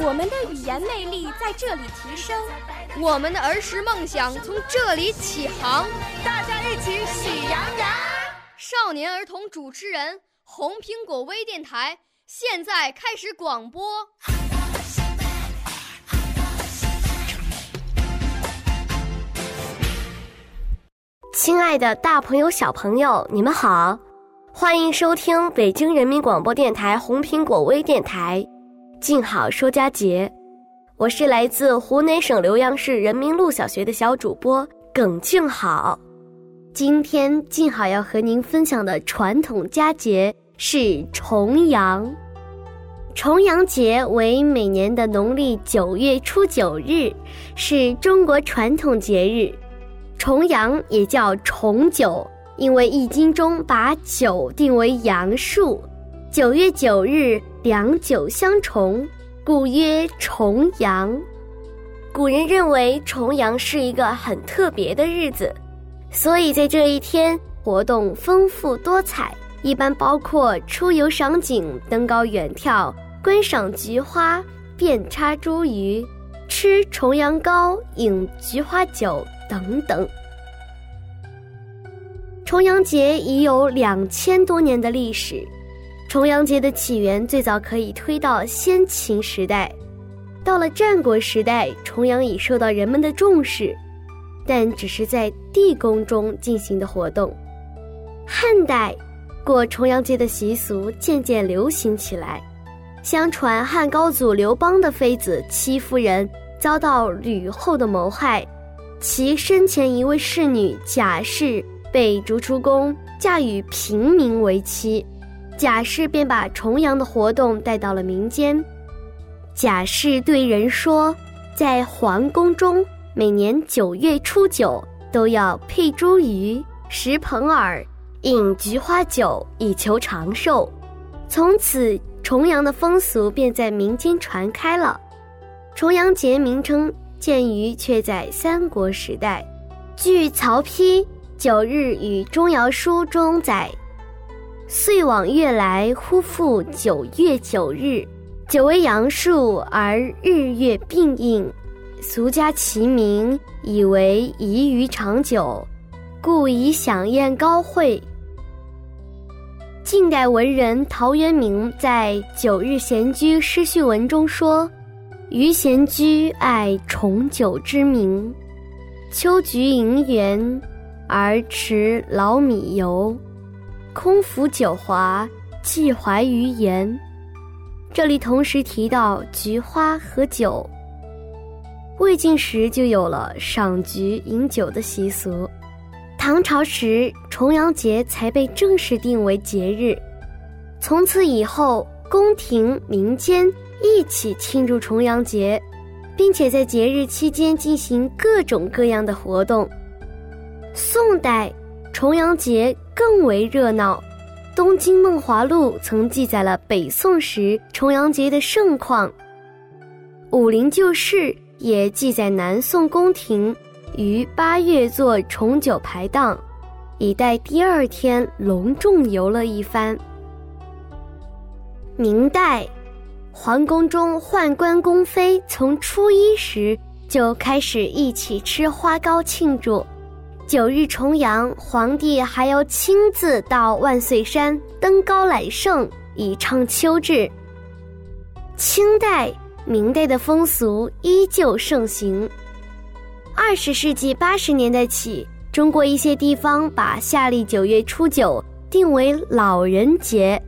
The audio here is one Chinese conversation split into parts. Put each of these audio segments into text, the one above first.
我们的语言魅力在这里提升，我们的儿时梦想从这里起航。大家一起喜羊羊。少年儿童主持人，红苹果微电台。现在开始广播。亲爱的，大朋友、小朋友，你们好，欢迎收听北京人民广播电台红苹果微电台，静好说佳节。我是来自湖南省浏阳市人民路小学的小主播耿静好。今天静好要和您分享的传统佳节。是重阳，重阳节为每年的农历九月初九日，是中国传统节日。重阳也叫重九，因为《易经》中把九定为阳数，九月九日两九相重，故曰重阳。古人认为重阳是一个很特别的日子，所以在这一天活动丰富多彩。一般包括出游赏景、登高远眺、观赏菊花、遍插茱萸、吃重阳糕、饮菊花酒等等。重阳节已有两千多年的历史，重阳节的起源最早可以推到先秦时代。到了战国时代，重阳已受到人们的重视，但只是在地宫中进行的活动。汉代。过重阳节的习俗渐渐流行起来。相传汉高祖刘邦的妃子戚夫人遭到吕后的谋害，其生前一位侍女贾氏被逐出宫，嫁与平民为妻。贾氏便把重阳的活动带到了民间。贾氏对人说，在皇宫中，每年九月初九都要佩茱萸、食蓬耳。饮菊花酒以求长寿，从此重阳的风俗便在民间传开了。重阳节名称见于却在三国时代，据曹丕《九日与钟繇书》中载：“岁往月来，忽复九月九日。九为阳数，而日月并应，俗家其名，以为宜于长久。”故以享宴高会。晋代文人陶渊明在《九日闲居诗序文》中说：“余闲居爱重九之名，秋菊盈园，而持老米油，空服九华，寄怀于言。”这里同时提到菊花和酒。魏晋时就有了赏菊饮酒的习俗。唐朝时，重阳节才被正式定为节日。从此以后，宫廷民间一起庆祝重阳节，并且在节日期间进行各种各样的活动。宋代，重阳节更为热闹，《东京梦华录》曾记载了北宋时重阳节的盛况，《武林旧事》也记载南宋宫廷。于八月做重九排档，以待第二天隆重游乐一番。明代，皇宫中宦官宫妃从初一时就开始一起吃花糕庆祝。九日重阳，皇帝还要亲自到万岁山登高揽胜，以畅秋至。清代、明代的风俗依旧盛行。二十世纪八十年代起，中国一些地方把夏历九月初九定为老人节，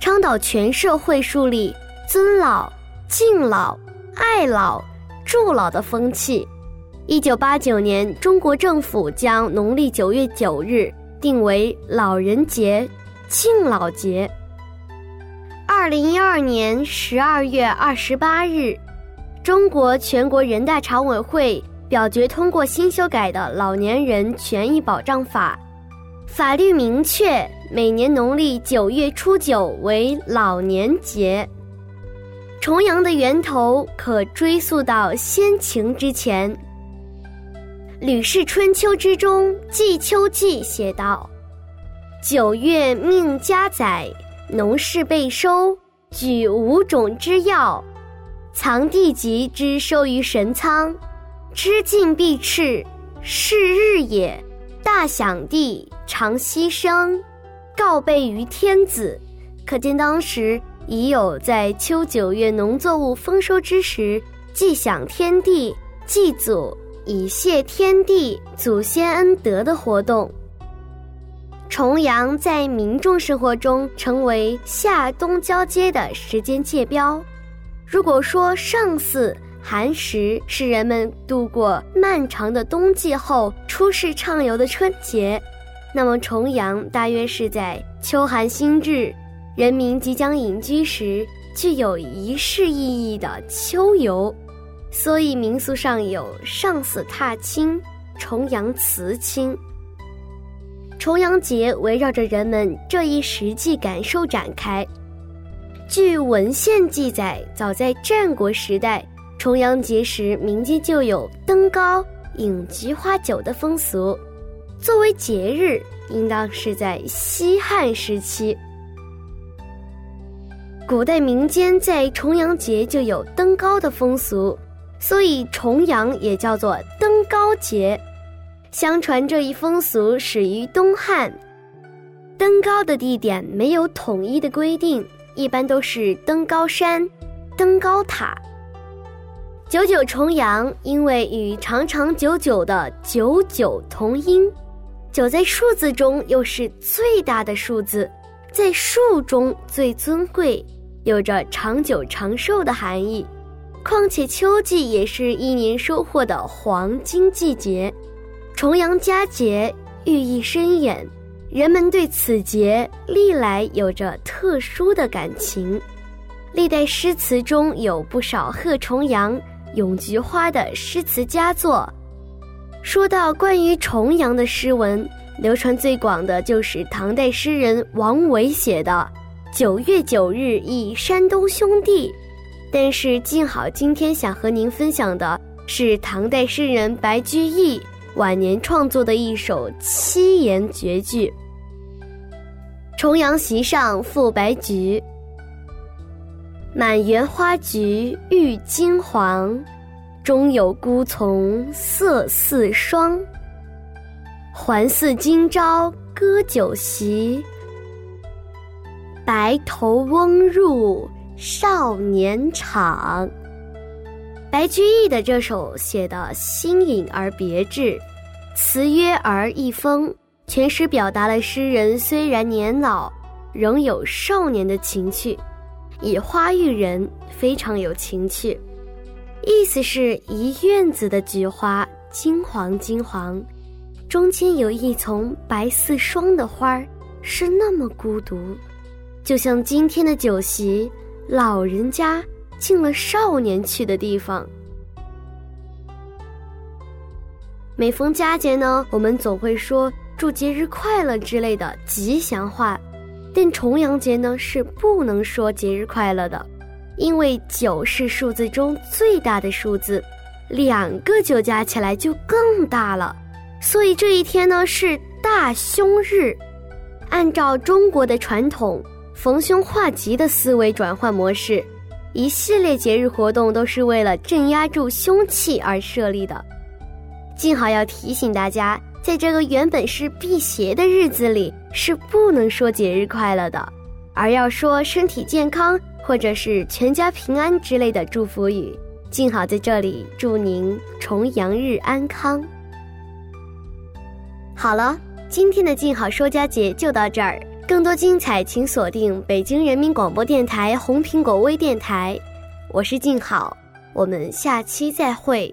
倡导全社会树立尊老、敬老、爱老、助老的风气。一九八九年，中国政府将农历九月九日定为老人节、敬老节。二零一二年十二月二十八日，中国全国人大常委会表决通过新修改的《老年人权益保障法》，法律明确每年农历九月初九为老年节。重阳的源头可追溯到先秦之前，《吕氏春秋》之中《季秋记》写道：“九月命家载，农事备收，举五种之药，藏地籍之收于神仓，知尽必赤，是日也。大享地，常牺牲，告备于天子。”可见当时。已有在秋九月农作物丰收之时，祭享天地、祭祖，以谢天地祖先恩德的活动。重阳在民众生活中成为夏冬交接的时间界标。如果说上巳、寒食是人们度过漫长的冬季后出世畅游的春节，那么重阳大约是在秋寒新至。人民即将隐居时，具有仪式意义的秋游，所以民俗上有上巳踏青、重阳辞青。重阳节围绕着人们这一实际感受展开。据文献记载，早在战国时代，重阳节时民间就有登高饮菊花酒的风俗。作为节日，应当是在西汉时期。古代民间在重阳节就有登高的风俗，所以重阳也叫做登高节。相传这一风俗始于东汉。登高的地点没有统一的规定，一般都是登高山、登高塔。九九重阳，因为与长长久久的九九同音，九在数字中又是最大的数字，在数中最尊贵。有着长久长寿的含义，况且秋季也是一年收获的黄金季节，重阳佳节寓意深远，人们对此节历来有着特殊的感情。历代诗词中有不少贺重阳、咏菊花的诗词佳作。说到关于重阳的诗文，流传最广的就是唐代诗人王维写的。九月九日忆山东兄弟，但是静好今天想和您分享的是唐代诗人白居易晚年创作的一首七言绝句：重阳席上赋白菊，满园花菊郁金黄，中有孤丛色似霜，还似今朝歌酒席。白头翁入少年场。白居易的这首写的新颖而别致，词约而意丰，全诗表达了诗人虽然年老，仍有少年的情趣，以花喻人，非常有情趣。意思是一院子的菊花金黄金黄，中间有一丛白似霜的花儿，是那么孤独。就像今天的酒席，老人家进了少年去的地方。每逢佳节呢，我们总会说祝节日快乐之类的吉祥话，但重阳节呢是不能说节日快乐的，因为九是数字中最大的数字，两个九加起来就更大了，所以这一天呢是大凶日，按照中国的传统。逢凶化吉的思维转换模式，一系列节日活动都是为了镇压住凶气而设立的。静好要提醒大家，在这个原本是辟邪的日子里，是不能说节日快乐的，而要说身体健康或者是全家平安之类的祝福语。静好在这里祝您重阳日安康。好了，今天的静好说家节就到这儿。更多精彩，请锁定北京人民广播电台红苹果微电台。我是静好，我们下期再会。